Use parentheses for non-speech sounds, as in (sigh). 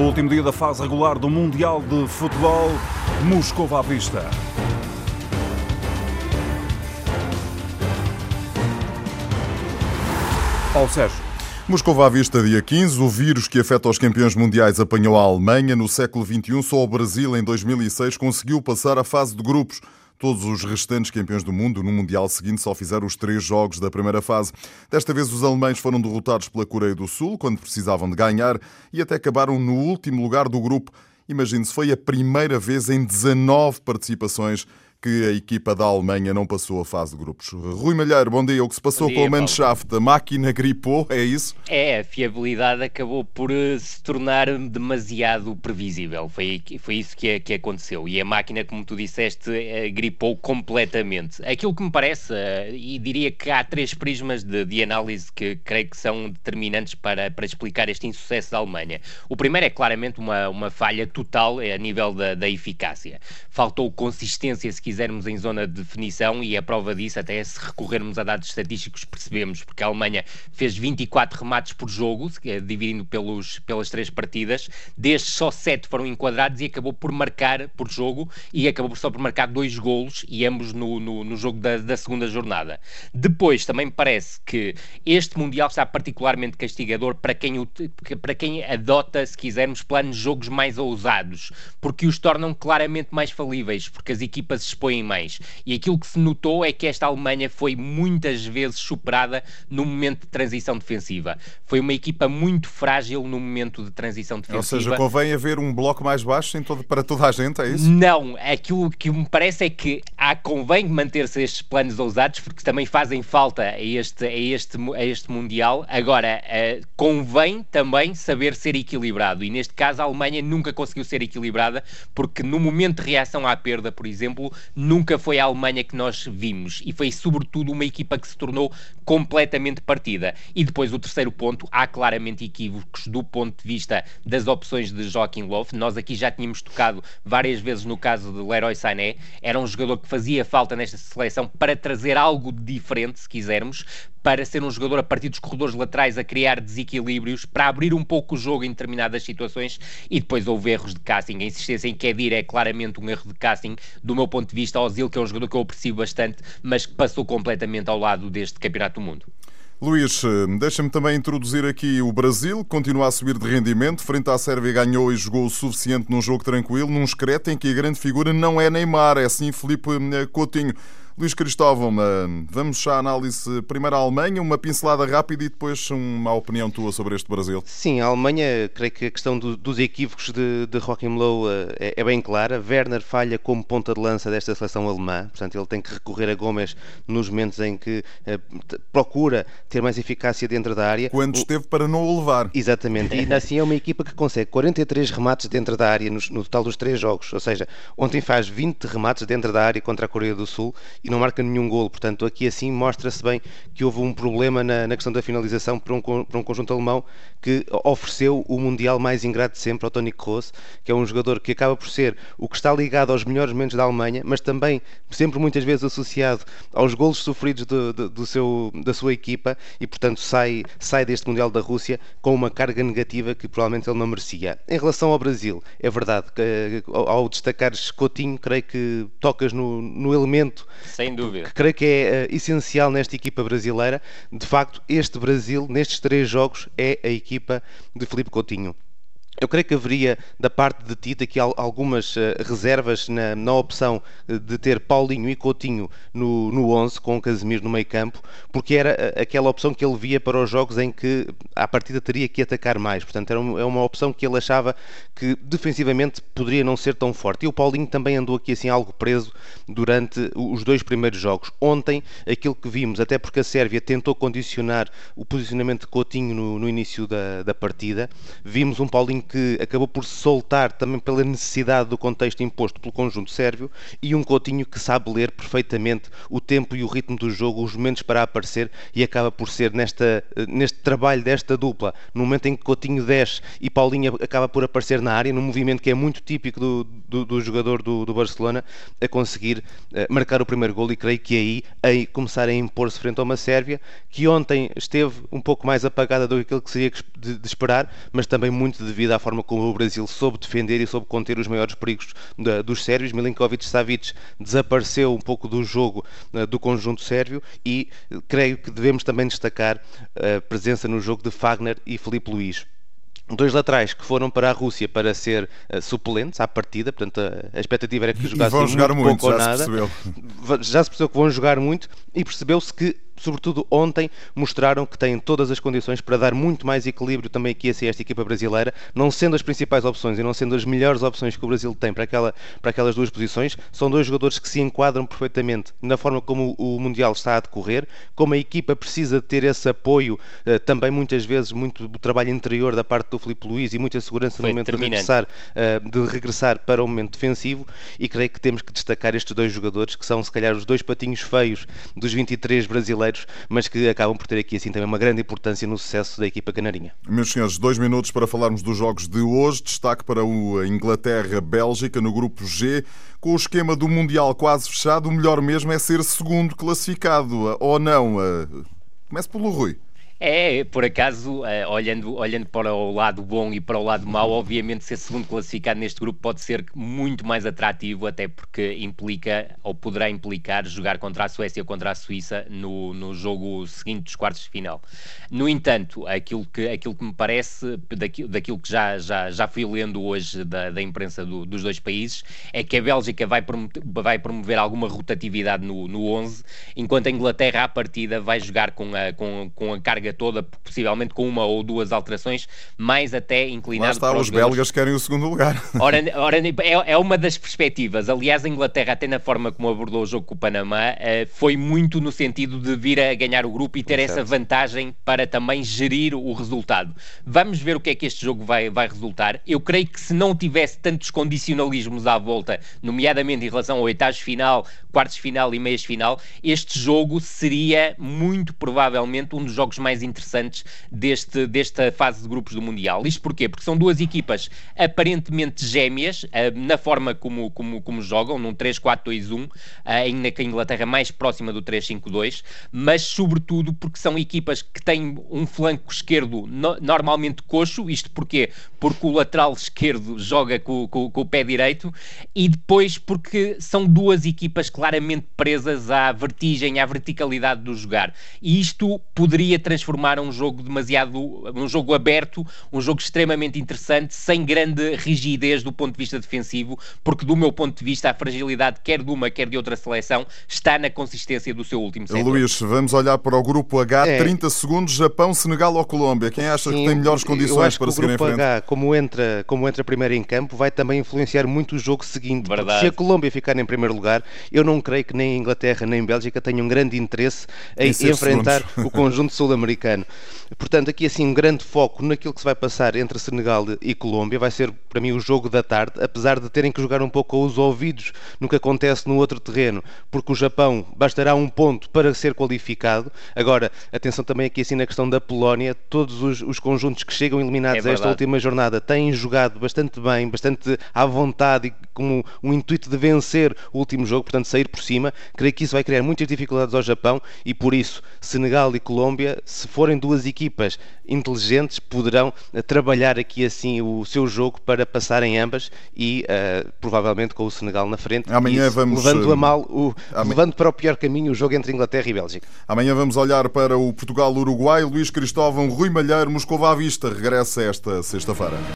O último dia da fase regular do Mundial de Futebol, Moscou à vista. Paulo Sérgio. Moscou à vista, dia 15. O vírus que afeta os campeões mundiais apanhou a Alemanha. No século XXI, só o Brasil, em 2006, conseguiu passar a fase de grupos. Todos os restantes campeões do mundo no Mundial seguinte só fizeram os três jogos da primeira fase. Desta vez, os alemães foram derrotados pela Coreia do Sul, quando precisavam de ganhar, e até acabaram no último lugar do grupo. Imagine-se, foi a primeira vez em 19 participações que a equipa da Alemanha não passou a fase de grupos. Rui Malheiro, bom dia. O que se passou dia, com a Mannschaft? A máquina gripou, é isso? É, a fiabilidade acabou por eh, se tornar demasiado previsível. Foi, foi isso que, que aconteceu. E a máquina, como tu disseste, eh, gripou completamente. Aquilo que me parece, eh, e diria que há três prismas de, de análise que creio que são determinantes para, para explicar este insucesso da Alemanha. O primeiro é claramente uma, uma falha total a nível da, da eficácia. Faltou consistência, se quisermos, em zona de definição, e a prova disso, até se recorrermos a dados estatísticos, percebemos, porque a Alemanha fez 24 remates por jogo, dividindo pelos, pelas três partidas, destes só 7 foram enquadrados e acabou por marcar por jogo, e acabou só por marcar dois golos, e ambos no, no, no jogo da, da segunda jornada. Depois, também me parece que este Mundial está particularmente castigador para quem, para quem adota, se quisermos, planos de jogos mais ousados, porque os tornam claramente mais falíveis, porque as equipas expõem mais. E aquilo que se notou é que esta Alemanha foi muitas vezes superada no momento de transição defensiva. Foi uma equipa muito frágil no momento de transição defensiva. Ou seja, convém haver um bloco mais baixo em todo, para toda a gente, é isso? Não, aquilo que me parece é que há, convém manter-se estes planos ousados, porque também fazem falta a este, a este, a este Mundial. Agora, uh, convém também saber ser equilibrado. E neste caso, a Alemanha nunca conseguiu ser equilibrada, porque no momento de reação à perda, por exemplo, nunca foi a Alemanha que nós vimos e foi sobretudo uma equipa que se tornou completamente partida. E depois o terceiro ponto, há claramente equívocos do ponto de vista das opções de Joaquim Löw. Nós aqui já tínhamos tocado várias vezes no caso de Leroy Sané, era um jogador que fazia falta nesta seleção para trazer algo diferente, se quisermos, para ser um jogador a partir dos corredores laterais a criar desequilíbrios, para abrir um pouco o jogo em determinadas situações e depois houve erros de casting. A insistência em Kedir é claramente um erro de casting, do meu ponto de vista, Ozil, que é um jogador que eu aprecio bastante, mas que passou completamente ao lado deste Campeonato do Mundo. Luís, deixa-me também introduzir aqui o Brasil, continua a subir de rendimento, frente à Sérvia ganhou e jogou o suficiente num jogo tranquilo, num excreto em que a grande figura não é Neymar, é sim Felipe eh, Coutinho. Luís Cristóvão, vamos à análise primeiro à Alemanha, uma pincelada rápida e depois uma opinião tua sobre este Brasil. Sim, a Alemanha, creio que a questão do, dos equívocos de, de Joachim Low é, é, bem clara. Werner falha como ponta de lança desta seleção alemã, portanto ele tem que recorrer a Gomes nos momentos em que eh, procura ter mais eficácia dentro da área. Quando esteve para não o levar. Exatamente, e assim é uma equipa que consegue 43 remates dentro da área no, no total dos três jogos, ou seja, ontem faz 20 remates dentro da área contra a Coreia do Sul e não marca nenhum golo. Portanto, aqui assim mostra-se bem que houve um problema na, na questão da finalização para um, para um, conjunto alemão que ofereceu o Mundial mais ingrato de sempre ao Toni Kroos, que é um jogador que acaba por ser o que está ligado aos melhores momentos da Alemanha, mas também sempre muitas vezes associado aos golos sofridos do, do, do seu, da sua equipa e, portanto, sai, sai deste Mundial da Rússia com uma carga negativa que provavelmente ele não merecia. Em relação ao Brasil, é verdade que ao destacares Coutinho, creio que tocas no, no elemento sem dúvida. Que creio que é uh, essencial nesta equipa brasileira. De facto, este Brasil, nestes três jogos, é a equipa de Felipe Coutinho. Eu creio que haveria, da parte de Tito, aqui algumas uh, reservas na, na, opção de ter Paulinho e Coutinho no, no 11, com Casemiro no meio campo, porque era uh, aquela opção que ele via para os jogos em que a partida teria que atacar mais. Portanto, era uma, é uma opção que ele achava que defensivamente poderia não ser tão forte. E o Paulinho também andou aqui assim algo preso durante os dois primeiros jogos. Ontem, aquilo que vimos, até porque a Sérvia tentou condicionar o posicionamento de Coutinho no, no início da, da partida, vimos um Paulinho que acabou por se soltar também pela necessidade do contexto imposto pelo conjunto sérvio e um Coutinho que sabe ler perfeitamente o tempo e o ritmo do jogo, os momentos para aparecer e acaba por ser nesta, neste trabalho desta dupla, no momento em que Coutinho desce e Paulinho acaba por aparecer na área, num movimento que é muito típico do, do, do jogador do, do, Barcelona, a conseguir uh, marcar o primeiro gol e creio que aí, aí começar a impor-se frente a uma Sérvia que ontem esteve um pouco mais apagada do que aquilo que seria de, de esperar, mas também muito devido à forma como o Brasil soube defender e soube conter os maiores perigos da, dos sérvios. Milinkovic-Savic desapareceu um pouco do jogo uh, do conjunto sérvio e creio que devemos também destacar a presença no jogo de Fagner e Felipe Luís dois laterais que foram para a Rússia para ser uh, suplentes à partida, portanto a, a expectativa era que jogassem e vão jogar muito, muito pouco ou nada. Se já se percebeu que vão jogar muito e percebeu-se que sobretudo ontem, mostraram que têm todas as condições para dar muito mais equilíbrio também aqui a esta equipa brasileira, não sendo as principais opções e não sendo as melhores opções que o Brasil tem para, aquela, para aquelas duas posições, são dois jogadores que se enquadram perfeitamente na forma como o Mundial está a decorrer, como a equipa precisa ter esse apoio, eh, também muitas vezes muito do trabalho interior da parte do Filipe Luís e muita segurança Foi no momento de regressar, eh, de regressar para o momento defensivo e creio que temos que destacar estes dois jogadores que são se calhar os dois patinhos feios dos 23 brasileiros brasileiros, mas que acabam por ter aqui assim também uma grande importância no sucesso da equipa canarinha. Meus senhores, dois minutos para falarmos dos jogos de hoje. Destaque para o Inglaterra-Bélgica no grupo G. Com o esquema do Mundial quase fechado, o melhor mesmo é ser segundo classificado, ou não? Comece pelo Rui. É, por acaso, eh, olhando, olhando para o lado bom e para o lado mau, obviamente ser segundo classificado neste grupo pode ser muito mais atrativo, até porque implica, ou poderá implicar, jogar contra a Suécia ou contra a Suíça no, no jogo seguinte dos quartos de final. No entanto, aquilo que, aquilo que me parece, daquilo, daquilo que já, já, já fui lendo hoje da, da imprensa do, dos dois países, é que a Bélgica vai promover, vai promover alguma rotatividade no, no 11, enquanto a Inglaterra, à partida, vai jogar com a, com, com a carga toda, possivelmente com uma ou duas alterações, mais até inclinado Lá está, para os, os belgas querem o segundo lugar. (laughs) Ora, ora é, é, uma das perspectivas. Aliás, a Inglaterra, até na forma como abordou o jogo com o Panamá, eh, foi muito no sentido de vir a ganhar o grupo e ter essa vantagem para também gerir o resultado. Vamos ver o que é que este jogo vai, vai resultar. Eu creio que se não tivesse tantos condicionalismos à volta, nomeadamente em relação ao oitavos final, quartos final e meias final, este jogo seria muito provavelmente um dos jogos mais mais interessantes deste, desta fase de grupos do Mundial. Isto porquê? Porque são duas equipas aparentemente gêmeas uh, na forma como, como, como jogam, num 3-4-2-1, uh, ainda que a Inglaterra mais próxima do 3-5-2, mas sobretudo porque são equipas que têm um flanco esquerdo no, normalmente coxo, isto porquê? Porque o lateral esquerdo joga com, com, com o pé direito e depois porque são duas equipas claramente presas à vertigem, à verticalidade do jogar. E isto poderia transformar transformar um jogo demasiado, um jogo aberto, um jogo extremamente interessante, sem grande rigidez do ponto de vista defensivo, porque do meu ponto de vista a fragilidade quer de uma, quer de outra seleção está na consistência do seu último setor. Luís, vamos olhar para o grupo H, é. 30 segundos, Japão, Senegal ou Colômbia. Quem acha Sim, que tem melhores condições para seguir em frente? O grupo H, como entra, como entra primeiro em campo, vai também influenciar muito o jogo seguinte. Se a Colômbia ficar em primeiro lugar, eu não creio que nem a Inglaterra nem a Bélgica tenham grande interesse em, em enfrentar segundos. o conjunto (laughs) sul-americano Portanto, aqui assim um grande foco naquilo que se vai passar entre Senegal e Colômbia. Vai ser para mim o jogo da tarde, apesar de terem que jogar um pouco com os ouvidos no que acontece no outro terreno, porque o Japão bastará um ponto para ser qualificado. Agora, atenção também aqui assim na questão da Polónia, todos os, os conjuntos que chegam eliminados é a esta última jornada têm jogado bastante bem, bastante à vontade e com um intuito de vencer o último jogo, portanto sair por cima. Creio que isso vai criar muitas dificuldades ao Japão e por isso Senegal e Colômbia, se forem duas equipas inteligentes, poderão uh, trabalhar aqui assim o seu jogo para passarem ambas e uh, provavelmente com o Senegal na frente. Amanhã isso, vamos levando a eh, mal, o, levando para o pior caminho o jogo entre Inglaterra e Bélgica. Amanhã vamos olhar para o Portugal-Uruguai. Luís Cristóvão, Rui Malheiro, Moscou à vista. Regressa esta sexta-feira.